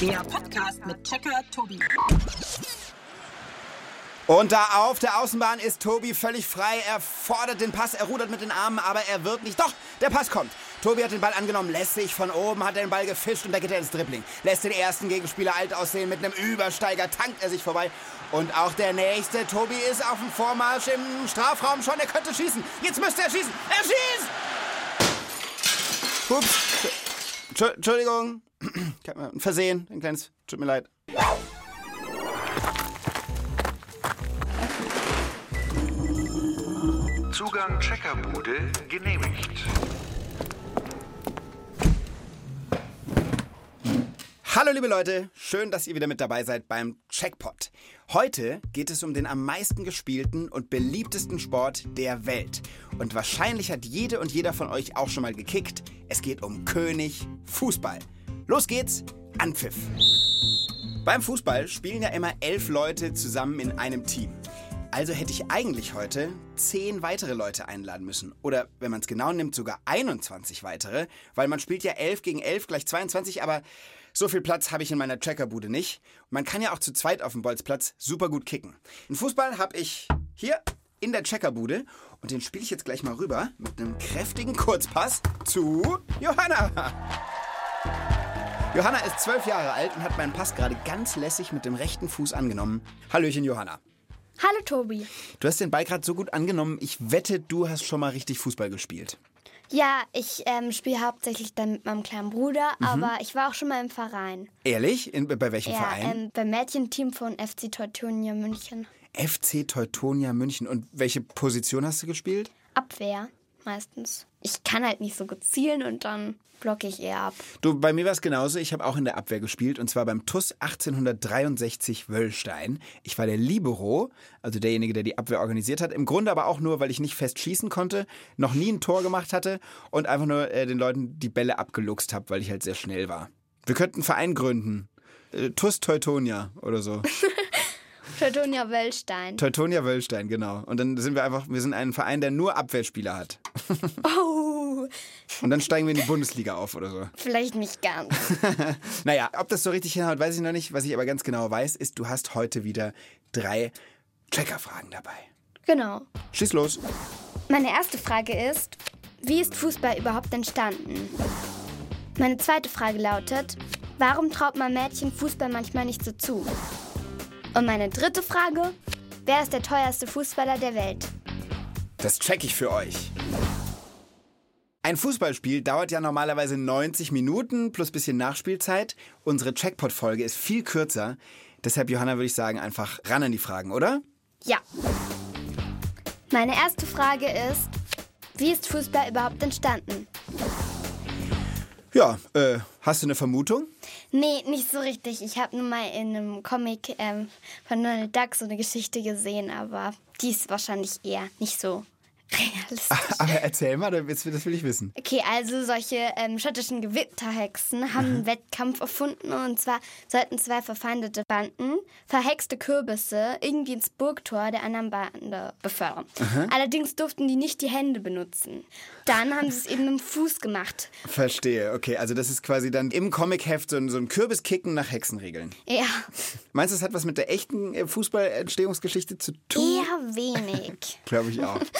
Der Podcast mit Checker Tobi. Und da auf der Außenbahn ist Tobi völlig frei. Er fordert den Pass, er rudert mit den Armen, aber er wird nicht. Doch, der Pass kommt. Tobi hat den Ball angenommen, lässt sich von oben, hat den Ball gefischt und da geht er ins Dribbling. Lässt den ersten Gegenspieler alt aussehen. Mit einem Übersteiger tankt er sich vorbei. Und auch der nächste. Tobi ist auf dem Vormarsch im Strafraum schon. Er könnte schießen. Jetzt müsste er schießen. Er schießt! Ups. Entschu- Entschuldigung. Ein Versehen. Ein kleines. Tut mir leid. Zugang Checkerbude genehmigt. Hallo liebe Leute, schön, dass ihr wieder mit dabei seid beim Checkpot. Heute geht es um den am meisten gespielten und beliebtesten Sport der Welt. Und wahrscheinlich hat jede und jeder von euch auch schon mal gekickt. Es geht um König Fußball. Los geht's, Anpfiff. Beim Fußball spielen ja immer elf Leute zusammen in einem Team. Also hätte ich eigentlich heute zehn weitere Leute einladen müssen. Oder wenn man es genau nimmt, sogar 21 weitere. Weil man spielt ja 11 gegen 11 gleich 22, aber so viel Platz habe ich in meiner Checkerbude nicht. Man kann ja auch zu zweit auf dem Bolzplatz super gut kicken. Einen Fußball habe ich hier in der Checkerbude. Und den spiele ich jetzt gleich mal rüber mit einem kräftigen Kurzpass zu Johanna. Johanna ist zwölf Jahre alt und hat meinen Pass gerade ganz lässig mit dem rechten Fuß angenommen. Hallöchen, Johanna. Hallo Tobi. Du hast den Ball gerade so gut angenommen. Ich wette, du hast schon mal richtig Fußball gespielt. Ja, ich ähm, spiele hauptsächlich dann mit meinem kleinen Bruder, aber ich war auch schon mal im Verein. Ehrlich? In, bei welchem Ja, Verein? ähm, beim Mädchenteam von FC Teutonia München. FC Teutonia München. Und welche Position hast du gespielt? Abwehr meistens. Ich kann halt nicht so gut zielen und dann blocke ich eher ab. Du, bei mir war es genauso. Ich habe auch in der Abwehr gespielt und zwar beim TUS 1863 Wöllstein. Ich war der Libero, also derjenige, der die Abwehr organisiert hat. Im Grunde aber auch nur, weil ich nicht fest schießen konnte, noch nie ein Tor gemacht hatte und einfach nur äh, den Leuten die Bälle abgeluchst habe, weil ich halt sehr schnell war. Wir könnten einen Verein gründen. Äh, TUS Teutonia oder so. Teutonia Wöllstein. Teutonia Wöllstein, genau. Und dann sind wir einfach, wir sind ein Verein, der nur Abwehrspieler hat. Oh, Und dann steigen wir in die Bundesliga auf oder so. vielleicht nicht ganz. Naja, ob das so richtig hinhaut, weiß ich noch nicht. Was ich aber ganz genau weiß, ist, du hast heute wieder drei Checkerfragen dabei. genau. Schieß los. Meine erste Frage ist, wie ist Fußball überhaupt entstanden? Meine zweite Frage lautet, warum traut man Mädchen Fußball manchmal nicht so zu? Und meine dritte Frage, wer ist der teuerste Fußballer der Welt? Das check ich für euch. Ein Fußballspiel dauert ja normalerweise 90 Minuten plus bisschen Nachspielzeit. Unsere Checkpot-Folge ist viel kürzer. Deshalb, Johanna, würde ich sagen, einfach ran an die Fragen, oder? Ja. Meine erste Frage ist, wie ist Fußball überhaupt entstanden? Ja, äh, hast du eine Vermutung? Nee, nicht so richtig. Ich habe nur mal in einem Comic ähm, von Donald Duck so eine Geschichte gesehen, aber die ist wahrscheinlich eher nicht so realistisch. Aber erzähl mal, das will ich wissen. Okay, also solche ähm, schottischen Gewitterhexen haben einen Wettkampf erfunden und zwar sollten zwei verfeindete Banden verhexte Kürbisse irgendwie ins Burgtor der anderen Bande befördern. Allerdings durften die nicht die Hände benutzen. Dann haben sie es eben mit dem Fuß gemacht. Verstehe, okay. Also das ist quasi dann im Comicheft so ein, so ein Kürbiskicken nach Hexenregeln. Ja, Meinst du, das hat was mit der echten äh, Fußballentstehungsgeschichte zu tun? eher wenig. Glaube ich auch.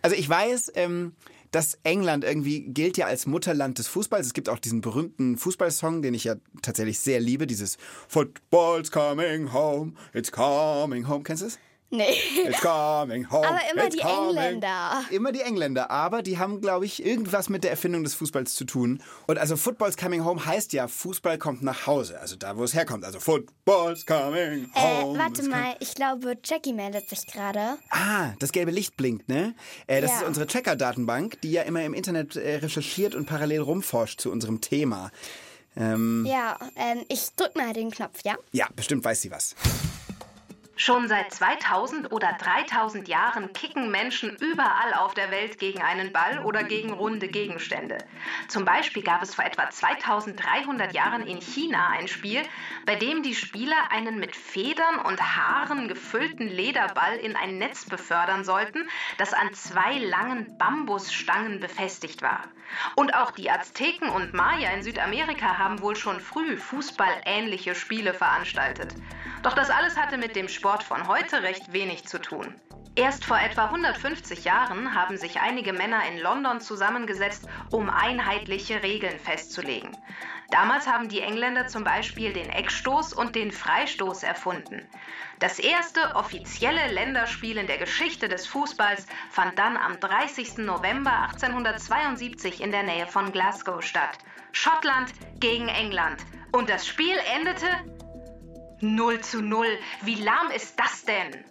Also ich weiß, ähm, dass England irgendwie gilt ja als Mutterland des Fußballs. Es gibt auch diesen berühmten Fußballsong, den ich ja tatsächlich sehr liebe, dieses Football's coming home, it's coming home. Kennst du es? Nee. It's coming home. Aber immer it's die coming. Engländer. Immer die Engländer, aber die haben, glaube ich, irgendwas mit der Erfindung des Fußballs zu tun. Und also Football's coming home heißt ja, Fußball kommt nach Hause, also da, wo es herkommt. Also Football's coming Äh, home. warte Es mal, ich glaube, Jackie meldet sich gerade. Ah, das gelbe Licht blinkt, ne? Äh, das Ja. ist unsere Checker-Datenbank, die ja immer im Internet äh, recherchiert und parallel rumforscht zu unserem Thema. Ähm, Ja, ähm, ich drück mal den Knopf, ja? ja, bestimmt weiß sie was. Schon seit 2000 oder 3000 Jahren kicken Menschen überall auf der Welt gegen einen Ball oder gegen runde Gegenstände. Zum Beispiel gab es vor etwa 2300 Jahren in China ein Spiel, bei dem die Spieler einen mit Federn und Haaren gefüllten Lederball in ein Netz befördern sollten, das an zwei langen Bambusstangen befestigt war. Und auch die Azteken und Maya in Südamerika haben wohl schon früh fußballähnliche Spiele veranstaltet. Doch das alles hatte mit dem Sport von heute recht wenig zu tun. Erst vor etwa 150 Jahren haben sich einige Männer in London zusammengesetzt, um einheitliche Regeln festzulegen. Damals haben die Engländer zum Beispiel den Eckstoß und den Freistoß erfunden. Das erste offizielle Länderspiel in der Geschichte des Fußballs fand dann am 30. November 1872 in der Nähe von Glasgow statt. Schottland gegen England. Und das Spiel endete 0 zu 0. Wie lahm ist das denn?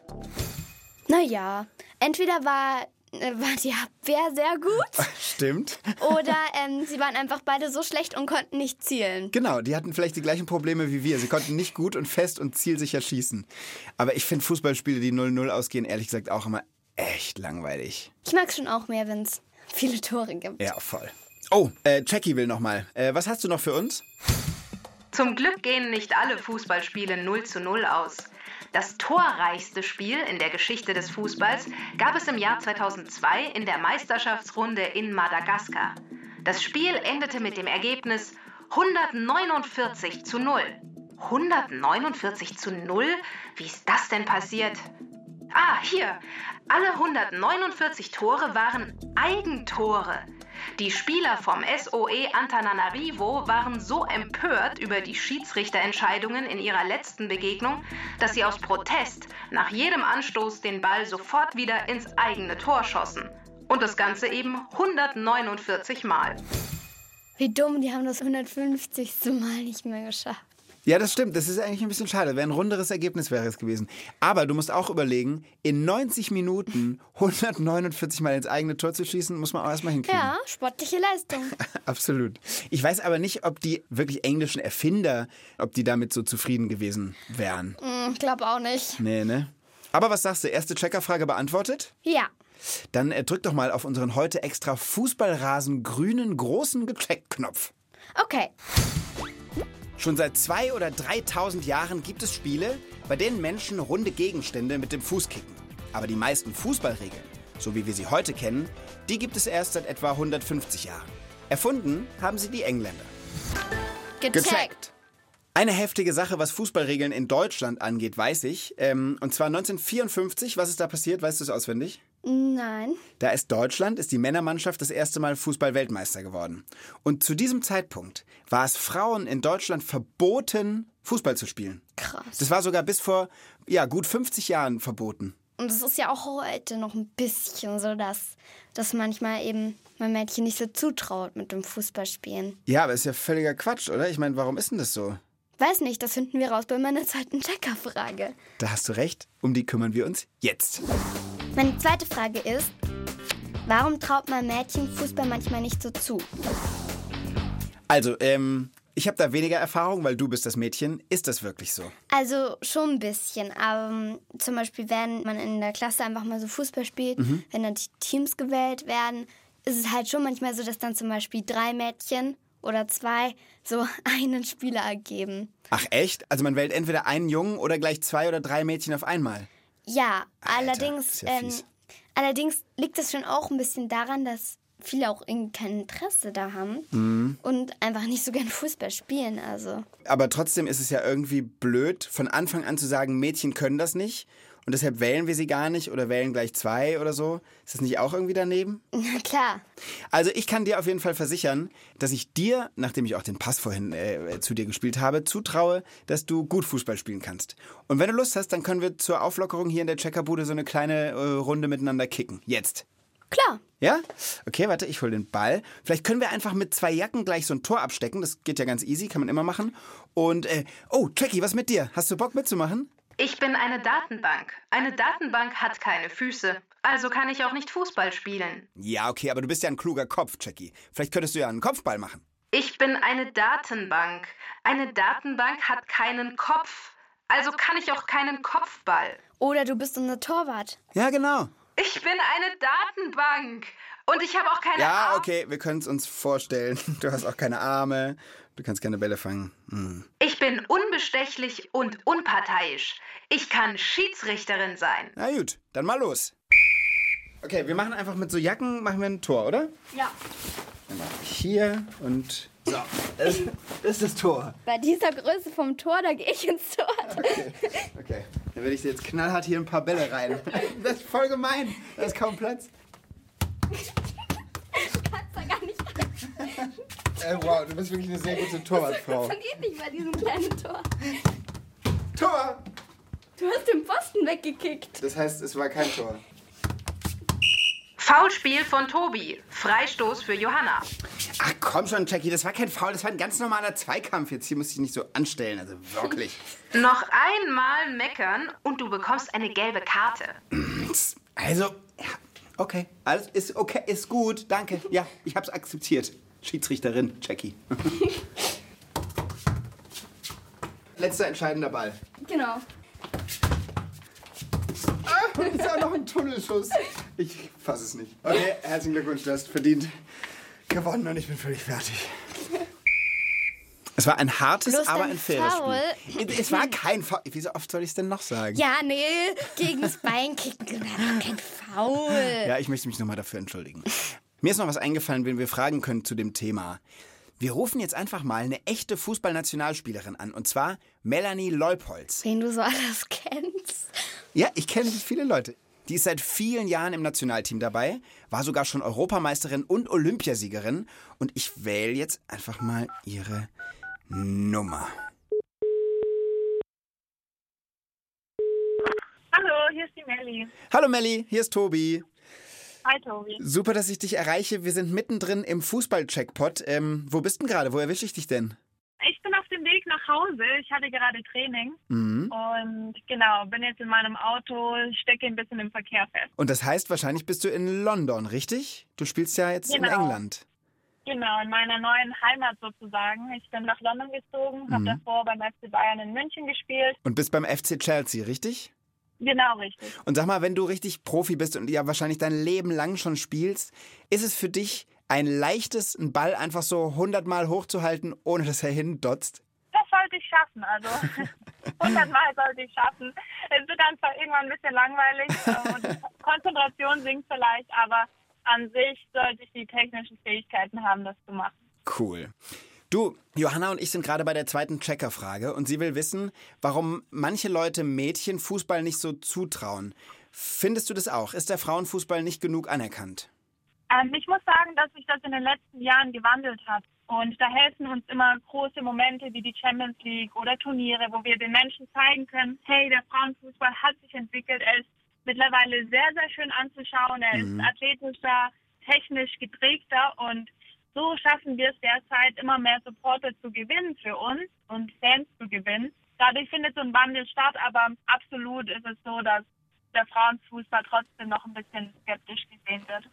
Naja, entweder war, äh, war die Abwehr sehr gut Stimmt. oder ähm, sie waren einfach beide so schlecht und konnten nicht zielen. Genau, die hatten vielleicht die gleichen Probleme wie wir. Sie konnten nicht gut und fest und zielsicher schießen. Aber ich finde Fußballspiele, die 0-0 ausgehen, ehrlich gesagt auch immer echt langweilig. Ich mag es schon auch mehr, wenn es viele Tore gibt. Ja, voll. Oh, äh, Jackie will nochmal. Äh, was hast du noch für uns? Zum Glück gehen nicht alle Fußballspiele 0 zu 0 aus. Das torreichste Spiel in der Geschichte des Fußballs gab es im Jahr 2002 in der Meisterschaftsrunde in Madagaskar. Das Spiel endete mit dem Ergebnis 149 zu 0. 149 zu 0? Wie ist das denn passiert? Ah, hier. Alle 149 Tore waren Eigentore. Die Spieler vom SOE Antananarivo waren so empört über die Schiedsrichterentscheidungen in ihrer letzten Begegnung, dass sie aus Protest nach jedem Anstoß den Ball sofort wieder ins eigene Tor schossen. Und das Ganze eben 149 Mal. Wie dumm, die haben das 150. Mal nicht mehr geschafft. Ja, das stimmt. Das ist eigentlich ein bisschen schade. Wäre ein runderes Ergebnis wäre es gewesen. Aber du musst auch überlegen, in 90 Minuten 149 Mal ins eigene Tor zu schießen, muss man auch erstmal hinkriegen. Ja, sportliche Leistung. Absolut. Ich weiß aber nicht, ob die wirklich englischen Erfinder, ob die damit so zufrieden gewesen wären. Hm, Ich glaube auch nicht. Nee, ne? Aber was sagst du? Erste Checkerfrage beantwortet? Ja. Dann äh, drück doch mal auf unseren heute extra Fußballrasen grünen großen Gecheckt-Knopf. Okay. Schon seit zwei oder 3000 Jahren gibt es Spiele, bei denen Menschen runde Gegenstände mit dem Fuß kicken. Aber die meisten Fußballregeln, so wie wir sie heute kennen, die gibt es erst seit etwa 150 Jahren. Erfunden haben sie die Engländer. Gecheckt. Eine heftige Sache, was Fußballregeln in Deutschland angeht, weiß ich. Ähm, und zwar 1954. Was ist da passiert? Weißt du es auswendig? Nein. Da ist Deutschland, ist die Männermannschaft das erste Mal Fußball-Weltmeister geworden. Und zu diesem Zeitpunkt war es Frauen in Deutschland verboten, Fußball zu spielen. Krass. Das war sogar bis vor ja, gut 50 Jahren verboten. Und es ist ja auch heute noch ein bisschen so, dass, dass manchmal eben mein Mädchen nicht so zutraut mit dem Fußballspielen. Ja, aber ist ja völliger Quatsch, oder? Ich meine, warum ist denn das so? Weiß nicht, das finden wir raus bei meiner zweiten Checkerfrage. Da hast du recht. Um die kümmern wir uns jetzt. Meine zweite Frage ist, warum traut man Mädchen Fußball manchmal nicht so zu? Also, ähm, ich habe da weniger Erfahrung, weil du bist das Mädchen. Ist das wirklich so? Also schon ein bisschen, aber ähm, zum Beispiel, wenn man in der Klasse einfach mal so Fußball spielt, wenn dann die Teams gewählt werden, ist es halt schon manchmal so, dass dann zum Beispiel drei Mädchen oder zwei so einen Spieler ergeben. Ach echt? Also man wählt entweder einen Jungen oder gleich zwei oder drei Mädchen auf einmal. Ja, Alter, allerdings, ja ähm, allerdings liegt es schon auch ein bisschen daran, dass viele auch irgendwie kein Interesse da haben Mhm. und einfach nicht so gern Fußball spielen. Also Aber trotzdem ist es ja irgendwie blöd, von Anfang an zu sagen, Mädchen können das nicht und deshalb wählen wir sie gar nicht oder wählen gleich zwei oder so. Ist das nicht auch irgendwie daneben? na klar. Also ich kann dir auf jeden Fall versichern, dass ich dir, nachdem ich auch den Pass vorhin äh, zu dir gespielt habe, zutraue, dass du gut Fußball spielen kannst. Und wenn du Lust hast, dann können wir zur Auflockerung hier in der Checkerbude so eine kleine äh, Runde miteinander kicken. Jetzt. Klar. Ja? Okay, warte, ich hol den Ball. Vielleicht können wir einfach mit zwei Jacken gleich so ein Tor abstecken. Das geht ja ganz easy, kann man immer machen. Und, äh, oh, Tracky, was mit dir? Hast du Bock mitzumachen? Ich bin eine Datenbank. Eine Datenbank hat keine Füße. Also kann ich auch nicht Fußball spielen. Ja, okay, aber du bist ja ein kluger Kopf, Jackie. Vielleicht könntest du ja einen Kopfball machen. Ich bin eine Datenbank. Eine Datenbank hat keinen Kopf. Also kann ich auch keinen Kopfball. Oder du bist unser Torwart. Ja, genau. Ich bin eine Datenbank. Und ich habe auch keine Ja, Arme. okay, wir können es uns vorstellen. Du hast auch keine Arme. Du kannst keine Bälle fangen. Hm. Ich bin unbestechlich und unparteiisch. Ich kann Schiedsrichterin sein. Na gut, dann mal los. Okay, wir machen einfach mit so Jacken machen wir ein Tor, oder? Ja. Dann mach ich hier und so. Das, das ist das Tor. Bei dieser Größe vom Tor, da gehe ich ins Tor. Okay, okay. Dann werde ich jetzt knallhart hier ein paar Bälle rein. Das ist voll gemein. Da ist kaum Platz. kannst da gar nicht. Äh, wow, du bist wirklich eine sehr gute Torwartfrau. Das geht nicht bei diesem kleinen Tor. Tor! Du hast den Pfosten weggekickt. Das heißt, es war kein Tor. Foulspiel von Tobi. Freistoß für Johanna. Ach komm schon, Jackie, das war kein Foul, das war ein ganz normaler Zweikampf. Jetzt hier muss ich nicht so anstellen, also wirklich. Noch einmal meckern und du bekommst eine gelbe Karte. Also, ja, okay. Alles ist okay, ist gut, danke. Ja, ich hab's akzeptiert. Schiedsrichterin, Jackie. Letzter entscheidender Ball. Genau. Ah, ist ja noch ein Tunnelschuss. Ich fass es nicht. Okay, herzlichen Glückwunsch, du hast verdient gewonnen und ich bin völlig fertig. Es war ein hartes, Bloß aber ein faires Foul. Spiel. Es war kein Foul. Wie so oft soll ich es denn noch sagen? Ja, nee, gegen das Bein kicken, kein Foul. Ja, ich möchte mich nochmal dafür entschuldigen. Mir ist noch was eingefallen, wenn wir fragen können zu dem Thema. Wir rufen jetzt einfach mal eine echte Fußballnationalspielerin an, und zwar Melanie Leupolz. Wen du so alles kennst. Ja, ich kenne viele Leute. Die ist seit vielen Jahren im Nationalteam dabei, war sogar schon Europameisterin und Olympiasiegerin. Und ich wähle jetzt einfach mal ihre Nummer. Hallo, hier ist die Melli. Hallo Melli, hier ist Tobi. Hi, Tobi. Super, dass ich dich erreiche. Wir sind mittendrin im Fußball-Checkpot. Ähm, wo bist denn gerade? Wo erwische ich dich denn? Ich bin auf dem Weg nach Hause. Ich hatte gerade Training Mhm. und genau, bin jetzt in meinem Auto, stecke ein bisschen im Verkehr fest. Und das heißt, wahrscheinlich bist du in London, richtig? Du spielst ja jetzt in Genau. England. Genau, in meiner neuen Heimat sozusagen. Ich bin nach London gezogen, Mhm. habe davor beim FC Bayern in München gespielt. Und bist beim FC Chelsea, richtig? Genau, richtig. Und sag mal, wenn du richtig Profi bist und ja wahrscheinlich dein Leben lang schon spielst, ist es für dich ein leichtes, einen Ball einfach so hundertmal hochzuhalten, ohne dass er hindotzt? Das sollte ich schaffen, also 100 Mal sollte ich schaffen. Es wird einfach irgendwann ein bisschen langweilig und Konzentration sinkt vielleicht, aber an sich sollte ich die technischen Fähigkeiten haben, das zu machen. Cool. Du, Johanna und ich sind gerade bei der zweiten Checkerfrage und sie will wissen, warum manche Leute Mädchen Fußball nicht so zutrauen. Findest du das auch? Ist der Frauenfußball nicht genug anerkannt? Ähm, ich muss sagen, dass sich das in den letzten Jahren gewandelt hat. Und da helfen uns immer große Momente wie die Champions League oder Turniere, wo wir den Menschen zeigen können, hey, der Frauenfußball hat sich entwickelt. Er ist mittlerweile sehr, sehr schön anzuschauen. Er ist athletischer, technisch geprägter und so schaffen wir es derzeit immer mehr Supporter zu gewinnen für uns und Fans zu gewinnen. Dadurch findet so ein Wandel statt, aber absolut ist es so, dass der Frauenfußball trotzdem noch ein bisschen skeptisch gesehen wird.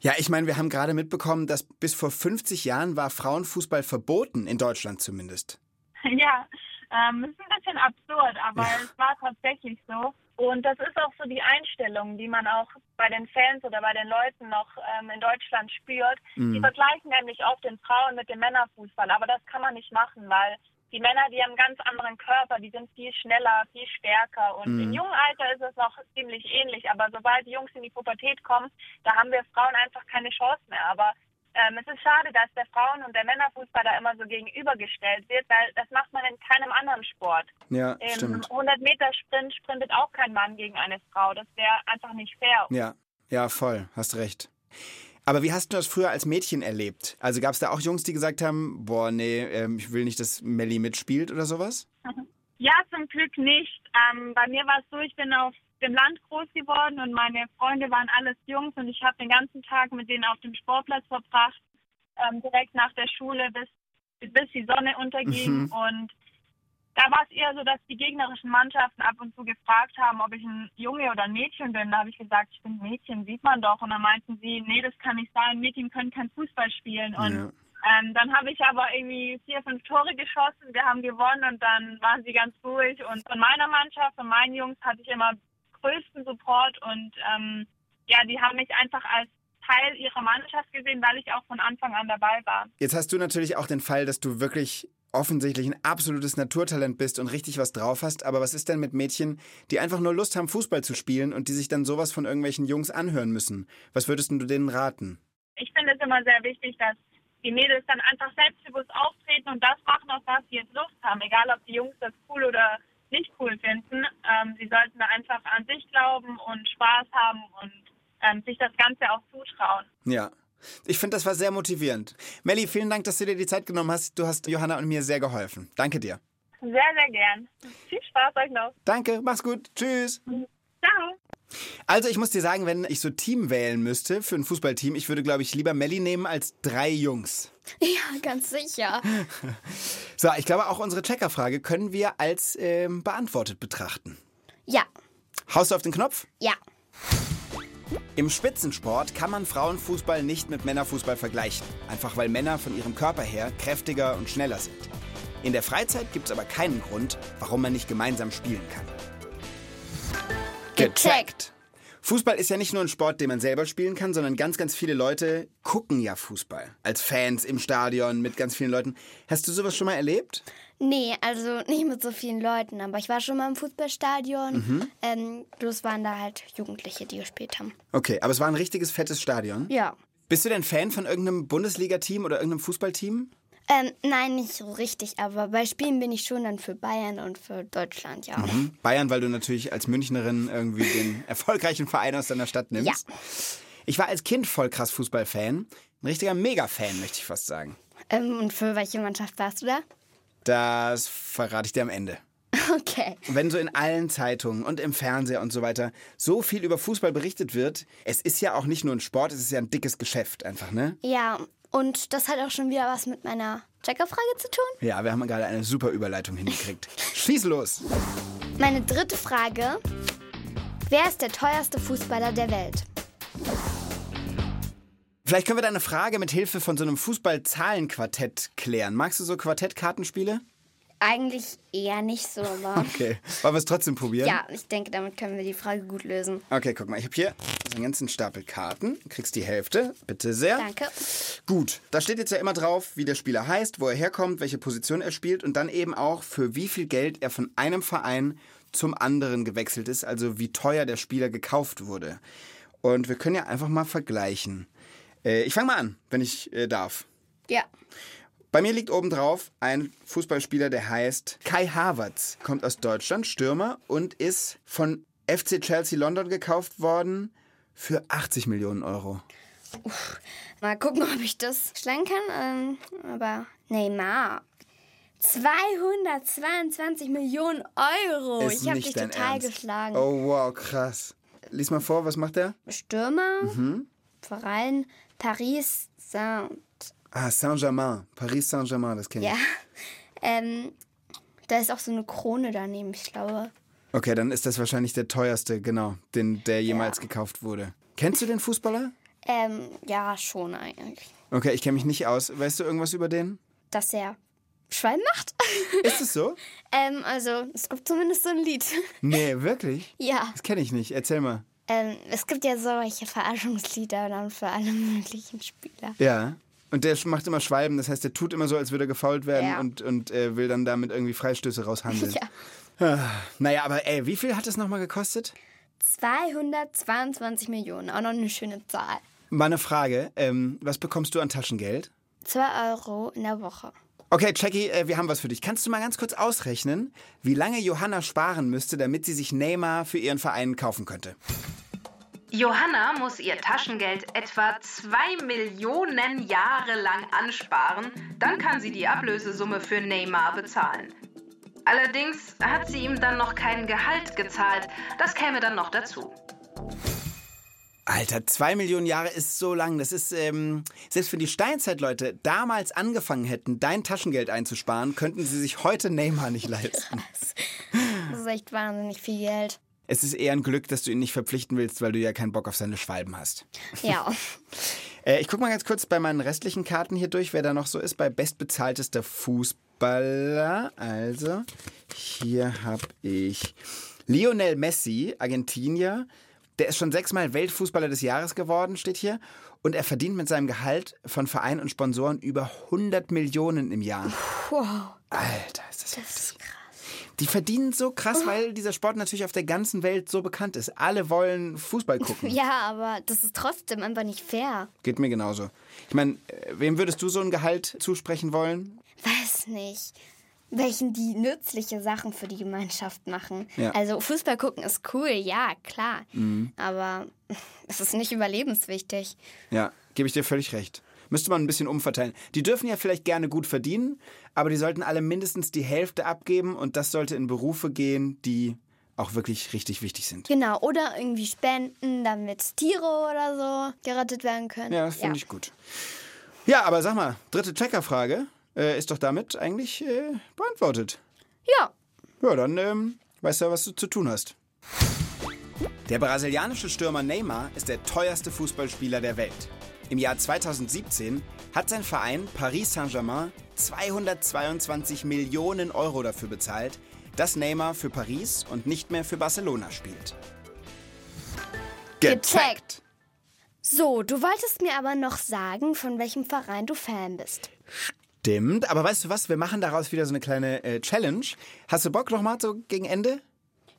Ja, ich meine, wir haben gerade mitbekommen, dass bis vor 50 Jahren war Frauenfußball verboten, in Deutschland zumindest. Ja, ähm, es ist ein bisschen absurd, aber es war tatsächlich so. Und das ist auch so die Einstellung, die man auch bei den Fans oder bei den Leuten noch ähm, in Deutschland spürt. Die vergleichen nämlich oft den Frauen mit dem Männerfußball, aber das kann man nicht machen, weil die Männer, die haben einen ganz anderen Körper, die sind viel schneller, viel stärker. Und im jungen Alter ist es noch ziemlich ähnlich, aber sobald die Jungs in die Pubertät kommen, da haben wir Frauen einfach keine Chance mehr. Aber ähm, es ist schade, dass der Frauen- und der Männerfußball da immer so gegenübergestellt wird, weil das macht man in keinem anderen Sport. Ja, Im stimmt. 100-Meter-Sprint sprintet auch kein Mann gegen eine Frau. Das wäre einfach nicht fair. Ja, ja, voll, hast recht. Aber wie hast du das früher als Mädchen erlebt? Also gab es da auch Jungs, die gesagt haben, boah, nee, ähm, ich will nicht, dass Melly mitspielt oder sowas? Ja, zum Glück nicht. Ähm, bei mir war es so, ich bin auf dem Land groß geworden und meine Freunde waren alles Jungs und ich habe den ganzen Tag mit denen auf dem Sportplatz verbracht, ähm, direkt nach der Schule, bis, bis die Sonne unterging. Mhm. Und da war es eher so, dass die gegnerischen Mannschaften ab und zu gefragt haben, ob ich ein Junge oder ein Mädchen bin. Da habe ich gesagt, ich bin ein Mädchen, sieht man doch. Und dann meinten sie, nee, das kann nicht sein, Mädchen können kein Fußball spielen. Und Ja. Ähm, dann habe ich aber irgendwie vier, fünf Tore geschossen. Wir haben gewonnen und dann waren sie ganz ruhig. Und von meiner Mannschaft, von meinen Jungs hatte ich immer größten Support und ähm, ja, die haben mich einfach als Teil ihrer Mannschaft gesehen, weil ich auch von Anfang an dabei war. Jetzt hast du natürlich auch den Fall, dass du wirklich offensichtlich ein absolutes Naturtalent bist und richtig was drauf hast. Aber was ist denn mit Mädchen, die einfach nur Lust haben, Fußball zu spielen und die sich dann sowas von irgendwelchen Jungs anhören müssen? Was würdest du denen raten? Ich finde es immer sehr wichtig, dass die Mädels dann einfach selbstbewusst auftreten und das machen, auf was sie jetzt Lust haben. Egal, ob die Jungs das cool oder nicht cool finden. Ähm, sie sollten einfach an sich glauben und Spaß haben und ähm, sich das Ganze auch zutrauen. Ja. Ich finde, das war sehr motivierend. Melli, vielen Dank, dass du dir die Zeit genommen hast. Du hast Johanna und mir sehr geholfen. Danke dir. Sehr, sehr gern. Viel Spaß euch noch. Danke, mach's gut. Tschüss. Ciao. Also, ich muss dir sagen, wenn ich so Team wählen müsste für ein Fußballteam, ich würde, glaube ich, lieber Melli nehmen als drei Jungs. Ja, ganz sicher. So, ich glaube, auch unsere Checkerfrage können wir als ähm, beantwortet betrachten. Ja, Haust du auf den Knopf? ja. Im Spitzensport kann man Frauenfußball nicht mit Männerfußball vergleichen. Einfach weil Männer von ihrem Körper her kräftiger und schneller sind. In der Freizeit gibt es aber keinen Grund, warum man nicht gemeinsam spielen kann. Gecheckt. Fußball ist ja nicht nur ein Sport, den man selber spielen kann, sondern ganz, ganz viele Leute gucken ja Fußball. Als Fans im Stadion mit ganz vielen Leuten. Hast du sowas schon mal erlebt? Nee, also nicht mit so vielen Leuten, aber ich war schon mal im Fußballstadion. Ähm, bloß waren da halt Jugendliche, die gespielt haben. Okay, aber es war ein richtiges fettes Stadion. Ja. Bist du denn Fan von irgendeinem Bundesliga-Team oder irgendeinem Fußballteam? Ähm, nein, nicht so richtig, aber bei Spielen bin ich schon dann für Bayern und für Deutschland, ja. Mhm. Bayern, weil du natürlich als Münchnerin irgendwie den erfolgreichen Verein aus deiner Stadt nimmst. Ja. Ich war als Kind voll krass Fußballfan. Ein richtiger Mega-Fan, möchte ich fast sagen. Ähm, und für welche Mannschaft warst du da? Das verrate ich dir am Ende. Okay. Wenn so in allen Zeitungen und im Fernseher und so weiter so viel über Fußball berichtet wird, es ist ja auch nicht nur ein Sport, es ist ja ein dickes Geschäft einfach, ne? Ja, und das hat auch schon wieder was mit meiner Checkerfrage zu tun. Ja, wir haben gerade eine super Überleitung hingekriegt. Schieß los! Meine dritte Frage. Wer ist der teuerste Fußballer der Welt? Vielleicht können wir deine Frage mit Hilfe von so einem Fußball-Zahlen-Quartett klären. Magst du so Quartett-Kartenspiele? Eigentlich eher nicht so, aber Okay. Wollen wir es trotzdem probieren? ja, ich denke, damit können wir die Frage gut lösen. Okay, guck mal, ich habe hier so einen ganzen Stapel Karten. Du kriegst die Hälfte, bitte sehr. Danke. Gut, da steht jetzt ja immer drauf, wie der Spieler heißt, wo er herkommt, welche Position er spielt und dann eben auch, für wie viel Geld er von einem Verein zum anderen gewechselt ist, also wie teuer der Spieler gekauft wurde. Und wir können ja einfach mal vergleichen. Äh, ich fange mal an, wenn ich äh, darf. Ja. Bei mir liegt oben drauf ein Fußballspieler, der heißt Kai Havertz, kommt aus Deutschland, Stürmer und ist von FC Chelsea London gekauft worden für 80 Millionen Euro. Mal gucken, ob ich das schlagen kann. Ähm, aber Neymar. 222 Millionen Euro. Ist ich habe dich dein total Ernst. geschlagen. Oh wow, krass. Lies mal vor, was macht der? Stürmer, Mhm. Verein, Paris, Saint. Ah, Saint-Germain. Paris Saint-Germain, das kenne ich. Ja. Ähm, da ist auch so eine Krone daneben, ich glaube. Okay, dann ist das wahrscheinlich der teuerste, genau, den, der jemals gekauft wurde. Kennst du den Fußballer? Ähm, ja, schon eigentlich. Okay, ich kenne mich nicht aus. Weißt du irgendwas über den? Dass er Schwein macht? Ist es so? ähm, also, es gibt zumindest so ein Lied. Nee, wirklich? ja. Das kenne ich nicht. Erzähl mal. Ähm, es gibt ja solche Verarschungslieder dann für alle möglichen Spieler. Ja. Und der macht immer Schwalben, das heißt, der tut immer so, als würde er gefault werden Ja. und, und äh, will dann damit irgendwie Freistöße raushandeln. Ja. Naja, aber ey, wie viel hat es nochmal gekostet? 222 Millionen, auch noch eine schöne Zahl. Mal eine Frage, ähm, was bekommst du an Taschengeld? 2 Euro in der Woche. Okay, Jackie, äh, wir haben was für dich. Kannst du mal ganz kurz ausrechnen, wie lange Johanna sparen müsste, damit sie sich Neymar für ihren Verein kaufen könnte? Johanna muss ihr Taschengeld etwa zwei Millionen Jahre lang ansparen, dann kann sie die Ablösesumme für Neymar bezahlen. Allerdings hat sie ihm dann noch kein Gehalt gezahlt, das käme dann noch dazu. Alter, zwei Millionen Jahre ist so lang. Das ist, ähm, selbst wenn die Steinzeitleute damals angefangen hätten, dein Taschengeld einzusparen, könnten sie sich heute Neymar nicht leisten. Das ist echt wahnsinnig viel Geld. Es ist eher ein Glück, dass du ihn nicht verpflichten willst, weil du ja keinen Bock auf seine Schwalben hast. Ja. Äh, ich gucke mal ganz kurz bei meinen restlichen Karten hier durch, wer da noch so ist bei bestbezahltester Fußballer. Also, hier habe ich Lionel Messi, Argentinier. Der ist schon sechsmal Weltfußballer des Jahres geworden, steht hier. Und er verdient mit seinem Gehalt von Vereinen und Sponsoren über 100 Millionen im Jahr. Wow, Alter, ist das, das ist krass. Die verdienen so krass, weil dieser Sport natürlich auf der ganzen Welt so bekannt ist. Alle wollen Fußball gucken. Ja, aber das ist trotzdem einfach nicht fair. Geht mir genauso. Ich meine, äh, wem würdest du so ein Gehalt zusprechen wollen? Weiß nicht. Welchen die nützliche Sachen für die Gemeinschaft machen. Ja. Also Fußball gucken ist cool, ja, klar. Aber es ist nicht überlebenswichtig. Ja, gebe ich dir völlig recht. Müsste man ein bisschen umverteilen. Die dürfen ja vielleicht gerne gut verdienen, aber die sollten alle mindestens die Hälfte abgeben und das sollte in Berufe gehen, die auch wirklich richtig wichtig sind. Genau, oder irgendwie spenden, damit Tiere oder so gerettet werden können. Ja, das finde ich gut. Ja, aber sag mal, dritte Checkerfrage äh, ist doch damit eigentlich äh, beantwortet. Ja, Ja, dann ähm, weißt du ja, was du zu tun hast. Der brasilianische Stürmer Neymar ist der teuerste Fußballspieler der Welt. Im Jahr 2017 hat sein Verein Paris Saint-Germain 222 Millionen Euro dafür bezahlt, dass Neymar für Paris und nicht mehr für Barcelona spielt. Gecheckt. So, du wolltest mir aber noch sagen, von welchem Verein du Fan bist. Stimmt, aber weißt du was? Wir machen daraus wieder so eine kleine äh, Challenge. Hast du Bock nochmal so gegen Ende?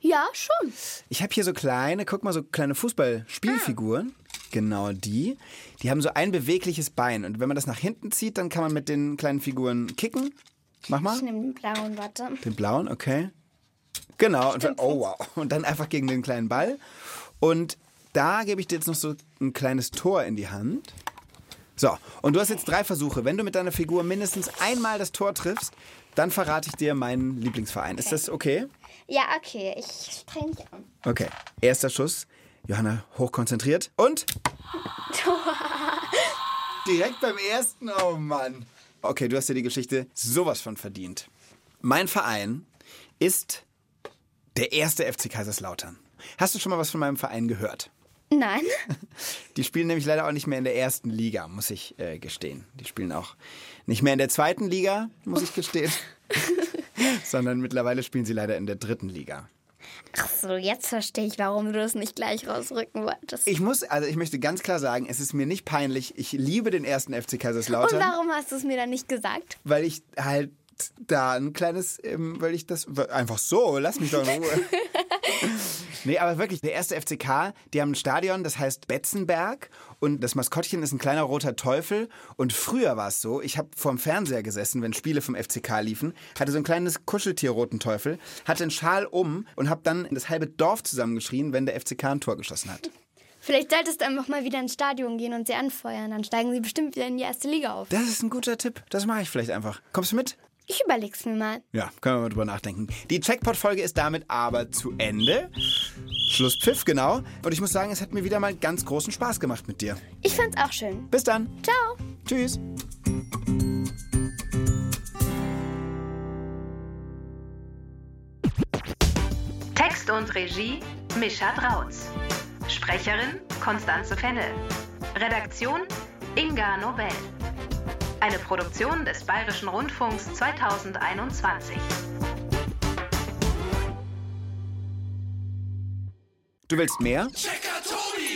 Ja, schon. Ich habe hier so kleine, guck mal, so kleine Fußballspielfiguren. Genau die. Die haben so ein bewegliches Bein. Und wenn man das nach hinten zieht, dann kann man mit den kleinen Figuren kicken. Mach mal. Ich nehme den blauen, warte. Den blauen, okay. Genau. Und, oh wow. Und dann einfach gegen den kleinen Ball. Und da gebe ich dir jetzt noch so ein kleines Tor in die Hand. So, und du hast jetzt drei Versuche. Wenn du mit deiner Figur mindestens einmal das Tor triffst, dann verrate ich dir meinen Lieblingsverein. Ist das okay? Ja, okay, ich streng mich an. Okay. Erster Schuss. Johanna hochkonzentriert. Und? Direkt beim ersten. Oh Mann. Okay, du hast dir die Geschichte sowas von verdient. Mein Verein ist der erste FC Kaiserslautern. Hast du schon mal was von meinem Verein gehört? Nein? Die spielen nämlich leider auch nicht mehr in der ersten Liga, muss ich äh, gestehen. Die spielen auch nicht mehr in der zweiten Liga, muss ich gestehen. Sondern mittlerweile spielen sie leider in der dritten Liga. Ach so, jetzt verstehe ich, warum du das nicht gleich rausrücken wolltest. Ich muss, also ich möchte ganz klar sagen, es ist mir nicht peinlich. Ich liebe den ersten FC Und Kaiserslautern, warum hast du es mir dann nicht gesagt? weil ich halt da ein kleines, ähm, weil ich das einfach so, lass mich doch in Ruhe. nee, aber wirklich, der erste FCK, die haben ein Stadion, das heißt Betzenberg und das Maskottchen ist ein kleiner roter Teufel und früher war es so, ich habe vorm Fernseher gesessen, wenn Spiele vom FCK liefen, hatte so ein kleines Kuscheltier roten Teufel, hatte einen Schal um und habe dann das halbe Dorf zusammengeschrien, wenn der FCK ein Tor geschossen hat. Vielleicht solltest du einfach mal wieder ins Stadion gehen und sie anfeuern. Dann steigen sie bestimmt wieder in die erste Liga auf. Das ist ein guter Tipp, das mache ich vielleicht einfach. Kommst du mit? Ich überleg's mir mal. Ja, können wir mal drüber nachdenken. Die Checkpot-Folge ist damit aber zu Ende. Schlusspfiff, genau. Und ich muss sagen, es hat mir wieder mal ganz großen Spaß gemacht mit dir. Ich fand's auch schön. Bis dann. Ciao. Tschüss. Text und Regie Mischa Drautz. Sprecherin Konstanze Fennel. Redaktion Inga Nobel. Eine Produktion des Bayerischen Rundfunks 2021. Du willst mehr?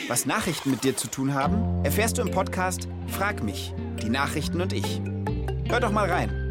Was Nachrichten mit dir zu tun haben, erfährst du im Podcast Frag mich, die Nachrichten und ich. Hör doch mal rein.